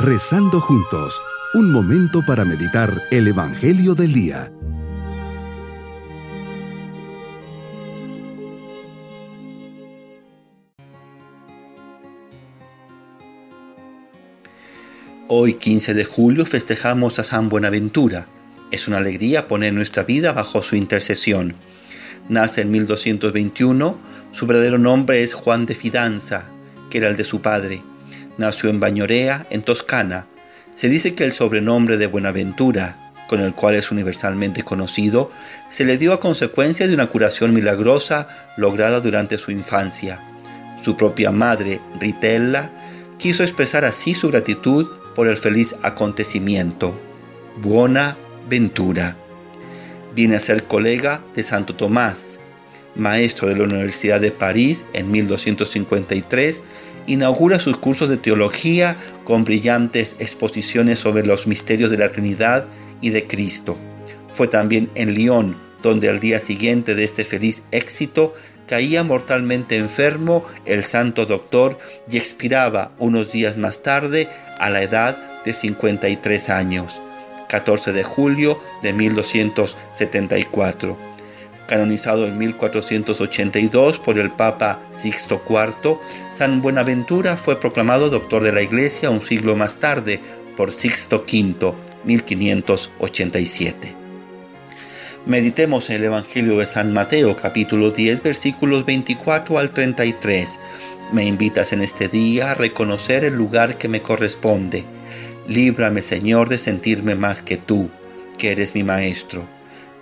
Rezando juntos, un momento para meditar el Evangelio del Día. Hoy 15 de julio festejamos a San Buenaventura. Es una alegría poner nuestra vida bajo su intercesión. Nace en 1221, su verdadero nombre es Juan de Fidanza, que era el de su padre. Nació en Bañorea, en Toscana. Se dice que el sobrenombre de Buenaventura, con el cual es universalmente conocido, se le dio a consecuencia de una curación milagrosa lograda durante su infancia. Su propia madre, Ritella, quiso expresar así su gratitud por el feliz acontecimiento. Buena ventura. Viene a ser colega de Santo Tomás, maestro de la Universidad de París en 1253 inaugura sus cursos de teología con brillantes exposiciones sobre los misterios de la Trinidad y de Cristo. Fue también en Lyon donde al día siguiente de este feliz éxito caía mortalmente enfermo el santo doctor y expiraba unos días más tarde a la edad de 53 años, 14 de julio de 1274 canonizado en 1482 por el Papa Sixto IV, San Buenaventura fue proclamado doctor de la Iglesia un siglo más tarde por Sixto V, 1587. Meditemos el Evangelio de San Mateo capítulo 10 versículos 24 al 33. Me invitas en este día a reconocer el lugar que me corresponde. Líbrame Señor de sentirme más que tú, que eres mi Maestro.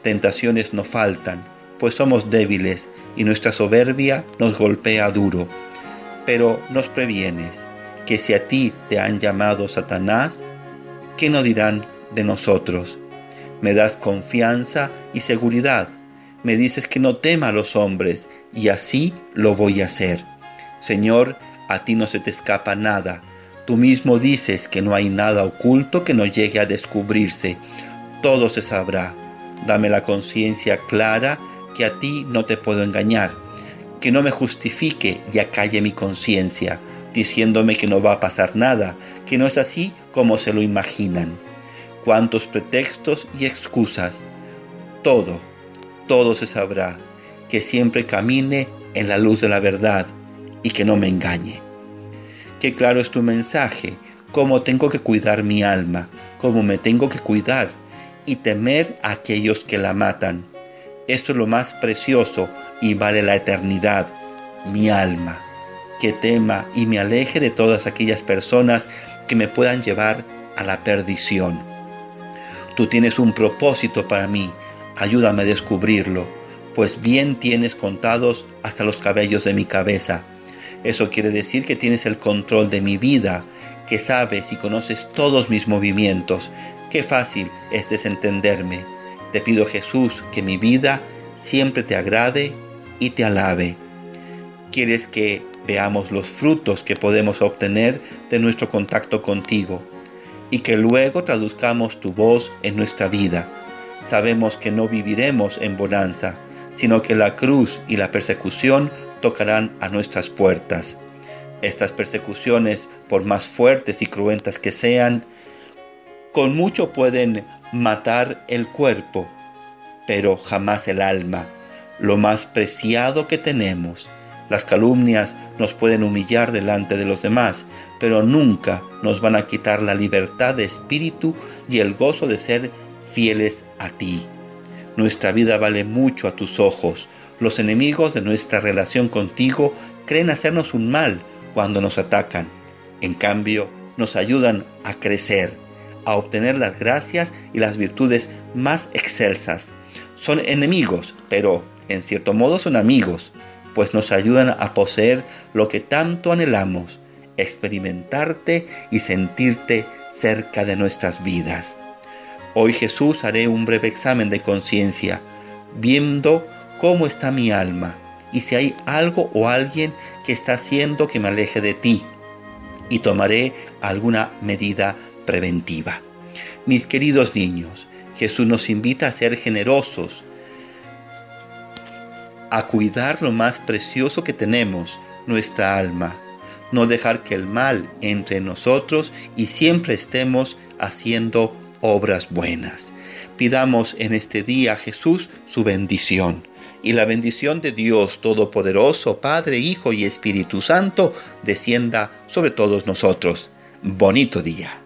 Tentaciones no faltan pues somos débiles y nuestra soberbia nos golpea duro. Pero nos previenes que si a ti te han llamado Satanás, ¿qué no dirán de nosotros? Me das confianza y seguridad. Me dices que no tema a los hombres y así lo voy a hacer. Señor, a ti no se te escapa nada. Tú mismo dices que no hay nada oculto que no llegue a descubrirse. Todo se sabrá. Dame la conciencia clara que a ti no te puedo engañar, que no me justifique y acalle mi conciencia, diciéndome que no va a pasar nada, que no es así como se lo imaginan. Cuántos pretextos y excusas. Todo, todo se sabrá, que siempre camine en la luz de la verdad y que no me engañe. Qué claro es tu mensaje, cómo tengo que cuidar mi alma, cómo me tengo que cuidar y temer a aquellos que la matan esto es lo más precioso y vale la eternidad, mi alma. Que tema y me aleje de todas aquellas personas que me puedan llevar a la perdición. Tú tienes un propósito para mí, ayúdame a descubrirlo, pues bien tienes contados hasta los cabellos de mi cabeza. Eso quiere decir que tienes el control de mi vida, que sabes y conoces todos mis movimientos. Qué fácil es desentenderme te pido Jesús que mi vida siempre te agrade y te alabe. Quieres que veamos los frutos que podemos obtener de nuestro contacto contigo y que luego traduzcamos tu voz en nuestra vida. Sabemos que no viviremos en bonanza, sino que la cruz y la persecución tocarán a nuestras puertas. Estas persecuciones, por más fuertes y cruentas que sean, con mucho pueden matar el cuerpo, pero jamás el alma, lo más preciado que tenemos. Las calumnias nos pueden humillar delante de los demás, pero nunca nos van a quitar la libertad de espíritu y el gozo de ser fieles a ti. Nuestra vida vale mucho a tus ojos. Los enemigos de nuestra relación contigo creen hacernos un mal cuando nos atacan. En cambio, nos ayudan a crecer a obtener las gracias y las virtudes más excelsas. Son enemigos, pero en cierto modo son amigos, pues nos ayudan a poseer lo que tanto anhelamos, experimentarte y sentirte cerca de nuestras vidas. Hoy Jesús haré un breve examen de conciencia, viendo cómo está mi alma y si hay algo o alguien que está haciendo que me aleje de ti, y tomaré alguna medida preventiva. Mis queridos niños, Jesús nos invita a ser generosos, a cuidar lo más precioso que tenemos, nuestra alma. no dejar que el mal entre nosotros y siempre estemos haciendo obras buenas. Pidamos en este día a Jesús su bendición. Y la bendición de Dios Todopoderoso, Padre, Hijo y Espíritu Santo, descienda sobre todos nosotros. Bonito día.